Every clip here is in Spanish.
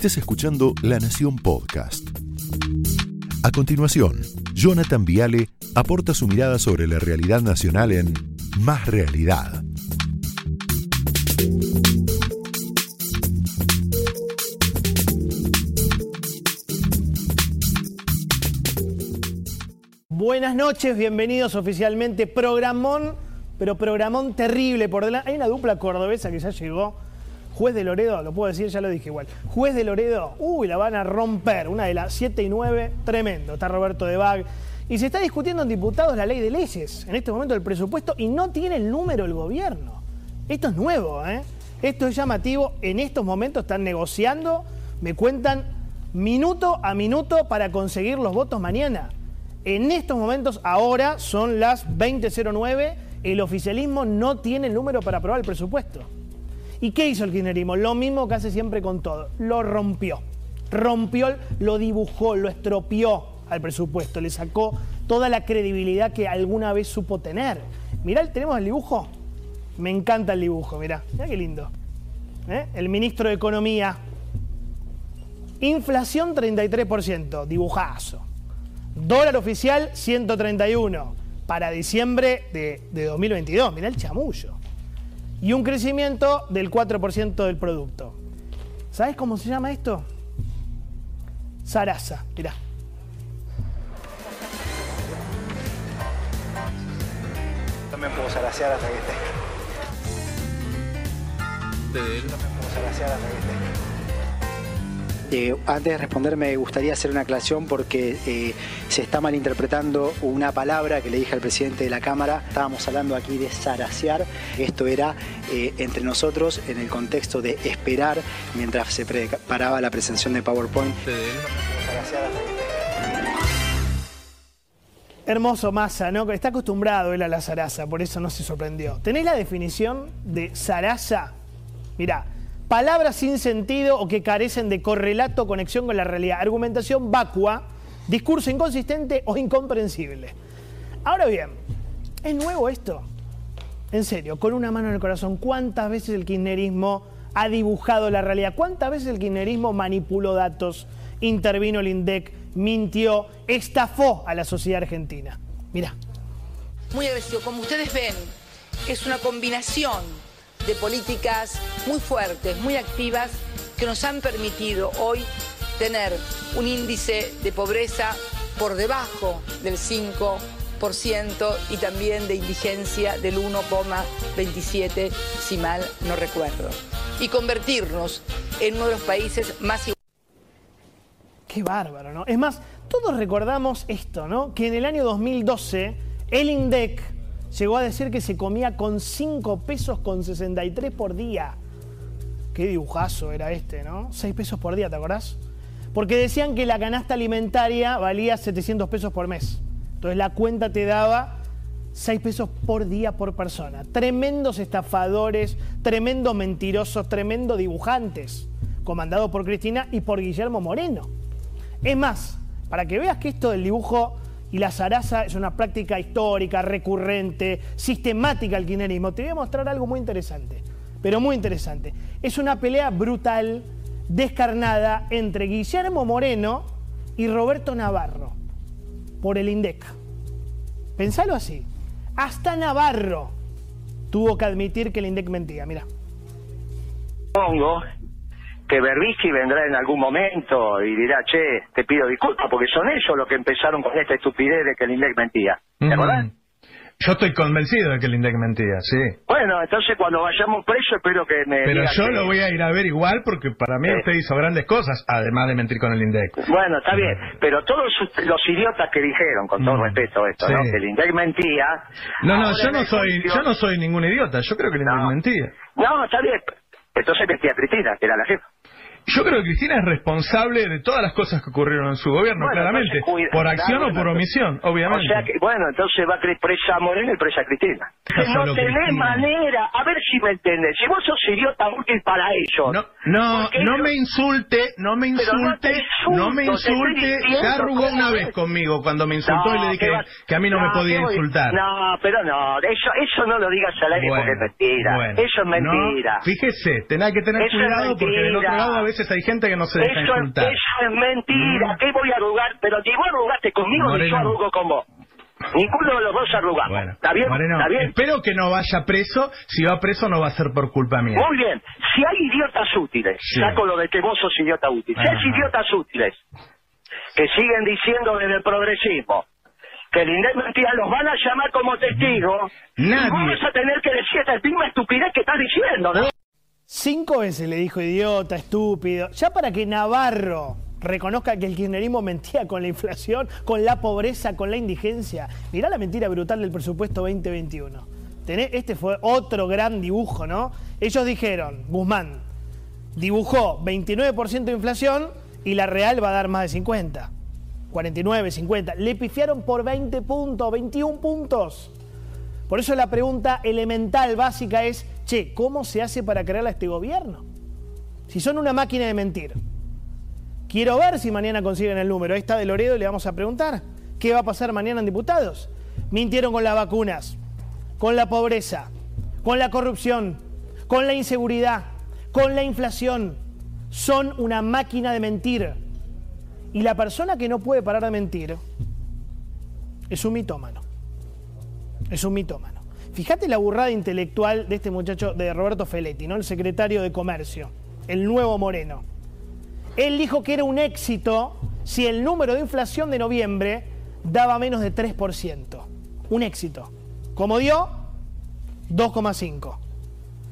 estés escuchando La Nación Podcast. A continuación, Jonathan Viale aporta su mirada sobre la realidad nacional en Más Realidad. Buenas noches, bienvenidos oficialmente. Programón, pero programón terrible por delante. Hay una dupla cordobesa que ya llegó. Juez de Loredo, lo puedo decir, ya lo dije igual. Juez de Loredo, uy, la van a romper. Una de las 7 y 9, tremendo. Está Roberto de Bag. Y se está discutiendo en diputados la ley de leyes, en este momento el presupuesto, y no tiene el número el gobierno. Esto es nuevo, ¿eh? Esto es llamativo. En estos momentos están negociando, me cuentan minuto a minuto para conseguir los votos mañana. En estos momentos, ahora son las 20.09, el oficialismo no tiene el número para aprobar el presupuesto. ¿Y qué hizo el kirchnerismo? Lo mismo que hace siempre con todo, lo rompió. Rompió, lo dibujó, lo estropeó al presupuesto, le sacó toda la credibilidad que alguna vez supo tener. Mirá, tenemos el dibujo. Me encanta el dibujo, mirá, mirá qué lindo. ¿Eh? El ministro de Economía. Inflación 33%, dibujazo. Dólar oficial 131 para diciembre de, de 2022. Mirá el chamullo. Y un crecimiento del 4% del producto. ¿Sabes cómo se llama esto? Sarasa, mirá. No me puedo zarasear hasta que esté. No me puedo zarasear hasta que esté. Eh, antes de responder me gustaría hacer una aclaración porque eh, se está malinterpretando una palabra que le dije al presidente de la Cámara. Estábamos hablando aquí de zarasear. Esto era eh, entre nosotros en el contexto de esperar mientras se preparaba la presentación de PowerPoint. Hermoso Massa, ¿no? Está acostumbrado él a la zaraza, por eso no se sorprendió. ¿Tenés la definición de zaraza? Mirá, palabras sin sentido o que carecen de correlato o conexión con la realidad. Argumentación vacua, discurso inconsistente o incomprensible. Ahora bien, ¿es nuevo esto? En serio, con una mano en el corazón, ¿cuántas veces el kirchnerismo ha dibujado la realidad? ¿Cuántas veces el kirchnerismo manipuló datos, intervino el INDEC, mintió, estafó a la sociedad argentina? Mirá. muy agresivo. Como ustedes ven, es una combinación de políticas muy fuertes, muy activas, que nos han permitido hoy tener un índice de pobreza por debajo del 5% y también de indigencia del 1,27, si mal no recuerdo. Y convertirnos en uno de los países más Qué bárbaro, ¿no? Es más, todos recordamos esto, ¿no? Que en el año 2012 el INDEC llegó a decir que se comía con 5 pesos con 63 por día. Qué dibujazo era este, ¿no? 6 pesos por día, ¿te acordás? Porque decían que la canasta alimentaria valía 700 pesos por mes. Entonces la cuenta te daba 6 pesos por día por persona. Tremendos estafadores, tremendos mentirosos, tremendos dibujantes, comandado por Cristina y por Guillermo Moreno. Es más, para que veas que esto del dibujo y la zaraza es una práctica histórica, recurrente, sistemática al kirchnerismo, te voy a mostrar algo muy interesante, pero muy interesante. Es una pelea brutal, descarnada, entre Guillermo Moreno y Roberto Navarro, por el INDEC. Pensalo así. Hasta Navarro tuvo que admitir que el INDEC mentía. Mira. Supongo que Berbisky vendrá en algún momento y dirá, che, te pido disculpas, porque son ellos los que empezaron con esta estupidez de que el INDEC mentía. ¿Te acordás? Yo estoy convencido de que el INDEC mentía, sí. Bueno, entonces cuando vayamos presos espero que me Pero yo que- lo voy a ir a ver igual porque para mí Sí. usted hizo grandes cosas, además de mentir con el INDEC. Bueno, está bien, pero todos los idiotas que dijeron, con todo Mm. respeto esto, Sí. ¿no? Que el INDEC mentía... No, no, yo no soy, yo no soy ningún idiota, yo creo que el INDEC No. mentía. No, está bien. Entonces mentía Cristina, que era la jefa. Yo creo que Cristina es responsable de todas las cosas que ocurrieron en su gobierno, Bueno, claramente. cuida- por acción o por omisión, obviamente. O sea que, bueno, entonces va presa Moreno y presa Cristina. No tenés Cristina. manera, a ver si me entendés. Si vos sos idiota útil para ellos. No, no, no ellos- me insulte, no me no insulte, no me insulte. Ya arrugó una vez conmigo cuando me insultó y le dije ¿qué va- que a mí no, me podía ¿qué voy- insultar. No, pero no, eso, eso no lo digas al aire porque es mentira. bueno. eso es mentira. No, fíjese, tenés que tener Eso cuidado porque del otro lado a veces veces hay gente que no se deja Eso, es- eso es mentira. ¿Qué voy a arrugar? Pero ni vos arrugaste conmigo ni Moreno. yo arrugo con vos. Ninguno de los dos arrugamos. Bueno, ¿Está bien? Moreno, ¿Está bien? espero que no vaya preso. Si va preso no va a ser por culpa mía. Muy bien. Si hay idiotas útiles, Sí. saco lo de que vos sos idiota útil. Si hay idiotas útiles que siguen diciendo desde el progresismo que el INDEC mentira, los van a llamar como testigos. Nadie. Y vos vas a tener que decir esta misma estupidez que estás diciendo, ¿no? Cinco veces le dijo idiota, estúpido. Ya para que Navarro reconozca que el kirchnerismo mentía con la inflación, con la pobreza, con la indigencia. Mirá la mentira brutal del presupuesto 2021. Tenés- Este fue otro gran dibujo, ¿no? Ellos dijeron, Guzmán dibujó 29% de inflación y la real va a dar más de 50. 49, 50. Le pifiaron por 20 puntos, 21 puntos. Por eso la pregunta elemental, básica es, che, ¿cómo se hace para crear a este gobierno? Si son una máquina de mentir. Quiero ver si mañana consiguen el número. Ahí está de Loredo y le vamos a preguntar, ¿qué va a pasar mañana en diputados? Mintieron con las vacunas, con la pobreza, con la corrupción, con la inseguridad, con la inflación. Son una máquina de mentir. Y la persona que no puede parar de mentir es un mitómano. Es un mitómano. Fíjate la burrada intelectual de este muchacho, de Roberto Feletti, ¿no? El secretario de Comercio, el nuevo Moreno. Él dijo que era un éxito si el número de inflación de noviembre daba menos de 3%. Un éxito. Como dio, 2,5.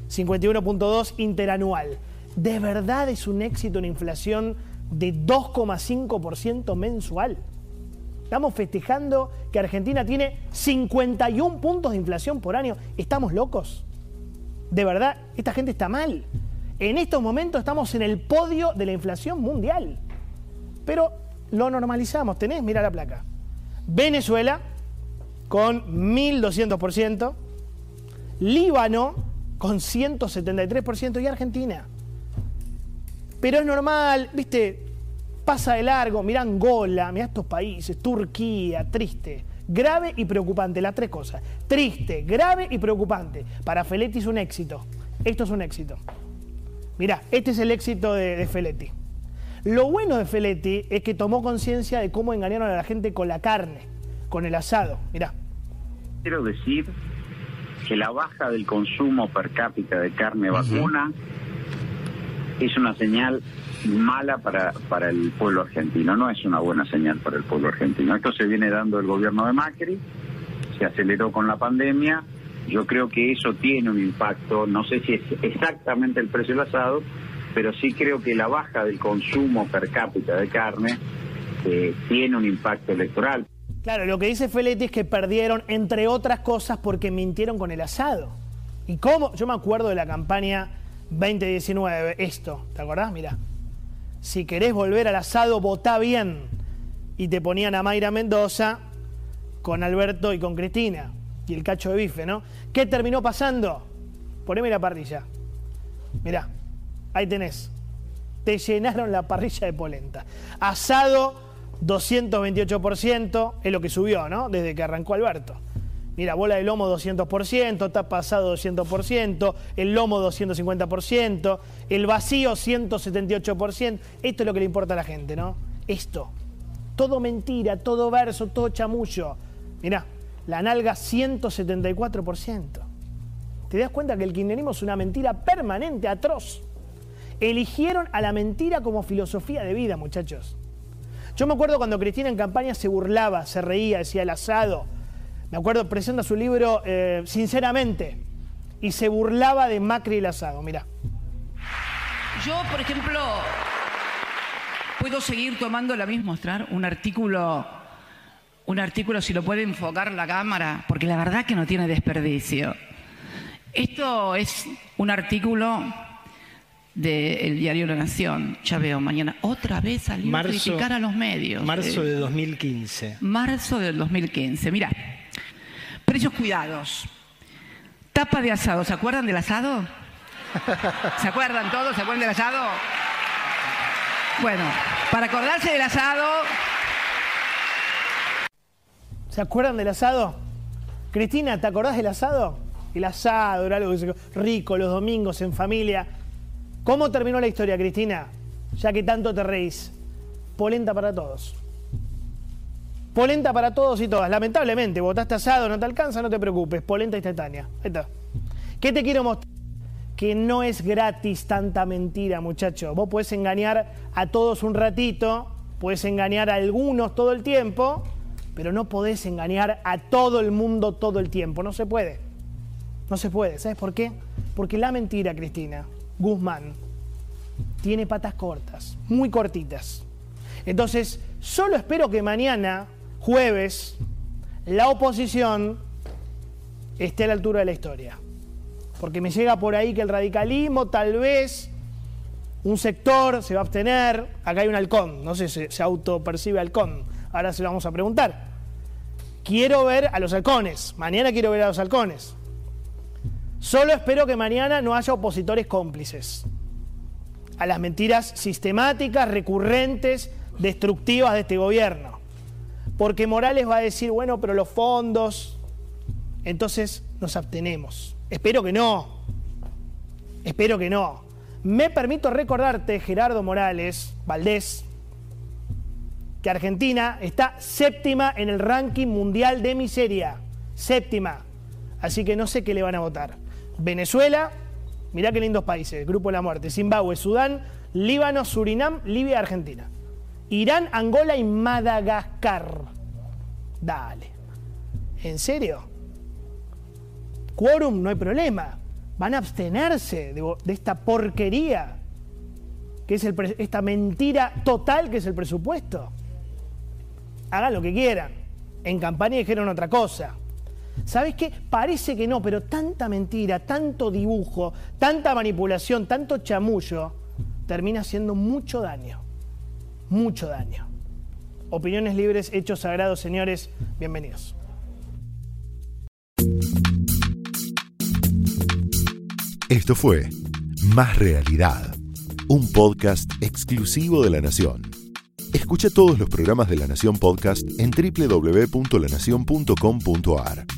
51.2 interanual. ¿De verdad es un éxito una inflación de 2,5% mensual? Estamos festejando que Argentina tiene 51 puntos de inflación por año. ¿Estamos locos? De verdad, esta gente está mal. En estos momentos estamos en el podio de la inflación mundial. Pero lo normalizamos. Tenés, mira la placa. Venezuela con 1200%, Líbano con 173% y Argentina. Pero es normal, viste, pasa de largo, mirá Angola, mirá estos países, Turquía, triste, grave y preocupante, las tres cosas. Triste, grave y preocupante. Para Feletti es un éxito. Esto es un éxito. Mirá, este es el éxito de, Feletti. Lo bueno de Feletti es que tomó conciencia de cómo engañaron a la gente con la carne, con el asado. Mirá. Quiero decir que la baja del consumo per cápita de carne vacuna es una señal mala para, para el pueblo argentino, no es una buena señal para el pueblo argentino. Esto se viene dando el gobierno de Macri, se aceleró con la pandemia, yo creo que eso tiene un impacto, no sé si es exactamente el precio del asado, pero sí creo que la baja del consumo per cápita de carne eh, tiene un impacto electoral. Claro, lo que dice Feletti es que perdieron, entre otras cosas, porque mintieron con el asado. ¿Y cómo? Yo me acuerdo de la campaña 2019, esto, ¿te acordás? Mirá. Si querés volver al asado, votá bien. Y te ponían a Mayra Mendoza con Alberto y con Cristina. Y el cacho de bife, ¿no? ¿Qué terminó pasando? Poneme la parrilla. Mirá, ahí tenés. Te llenaron la parrilla de polenta. Asado 228% es lo que subió, ¿no? Desde que arrancó Alberto. Mira, bola de lomo 200%, tapa asado 200%, el lomo 250%, el vacío 178%. Esto es lo que le importa a la gente, ¿no? Esto. Todo mentira, todo verso, todo chamullo. Mirá, la nalga 174%. ¿Te das cuenta que el kirchnerismo es una mentira permanente, atroz? Eligieron a la mentira como filosofía de vida, muchachos. Yo me acuerdo cuando Cristina en campaña se burlaba, se reía, decía el asado. Me acuerdo, presenta su libro eh, Sinceramente y se burlaba de Macri y el asado. Mira. Yo, por ejemplo, puedo seguir tomando la misma, mostrar un artículo, un artículo si lo puede enfocar la cámara, porque la verdad que no tiene desperdicio. Esto es un artículo del diario La Nación. Ya veo, mañana otra vez salió a criticar a los medios. Marzo Eh, de 2015. Marzo del 2015. Mira, precios cuidados. Tapa de asado. ¿Se acuerdan del asado? ¿Se acuerdan todos? ¿Se acuerdan del asado? Bueno, para acordarse del asado, ¿Se acuerdan del asado? Cristina, ¿te acordás del asado? El asado era algo rico, los domingos en familia. ¿Cómo terminó la historia, Cristina? ya que tanto te reís. Polenta para todos. Polenta para todos y todas. Lamentablemente, votaste asado, no te alcanza, no te preocupes. Polenta instantánea. Ahí está. ¿Qué te quiero mostrar? Que no es gratis tanta mentira, muchacho. Vos podés engañar a todos un ratito, puedes engañar a algunos todo el tiempo, pero no podés engañar a todo el mundo todo el tiempo. No se puede. No se puede. ¿Sabes por qué? Porque la mentira, Cristina, Guzmán, tiene patas cortas, muy cortitas. Entonces, solo espero que mañana, jueves, la oposición esté a la altura de la historia. Porque me llega por ahí que el radicalismo tal vez un sector se va a abstener. Acá hay un halcón, no sé si se autopercibe halcón. Ahora se lo vamos a preguntar. Quiero ver a los halcones. Mañana quiero ver a los halcones. Solo espero que mañana no haya opositores cómplices a las mentiras sistemáticas, recurrentes, destructivas de este gobierno. Porque Morales va a decir, bueno, pero los fondos, entonces nos abstenemos. Espero que no. Espero que no. Me permito recordarte, Gerardo Morales, Valdés, que Argentina está séptima en el ranking mundial de miseria. Séptima. Así que no sé qué le van a votar. Venezuela, mirá qué lindos países, Grupo de la Muerte, Zimbabue, Sudán, Líbano, Surinam, Libia, Argentina. Irán, Angola y Madagascar. Dale. ¿En serio? Quórum, no hay problema. Van a abstenerse de, esta porquería, que es el, esta mentira total que es el presupuesto. Hagan lo que quieran. En campaña dijeron otra cosa. ¿Sabes qué? Parece que no, pero tanta mentira, tanto dibujo, tanta manipulación, tanto chamullo, termina haciendo mucho daño. Mucho daño. Opiniones libres, hechos sagrados, señores, bienvenidos. Esto fue Más Realidad, un podcast exclusivo de La Nación. Escucha todos los programas de La Nación Podcast en www.lanacion.com.ar.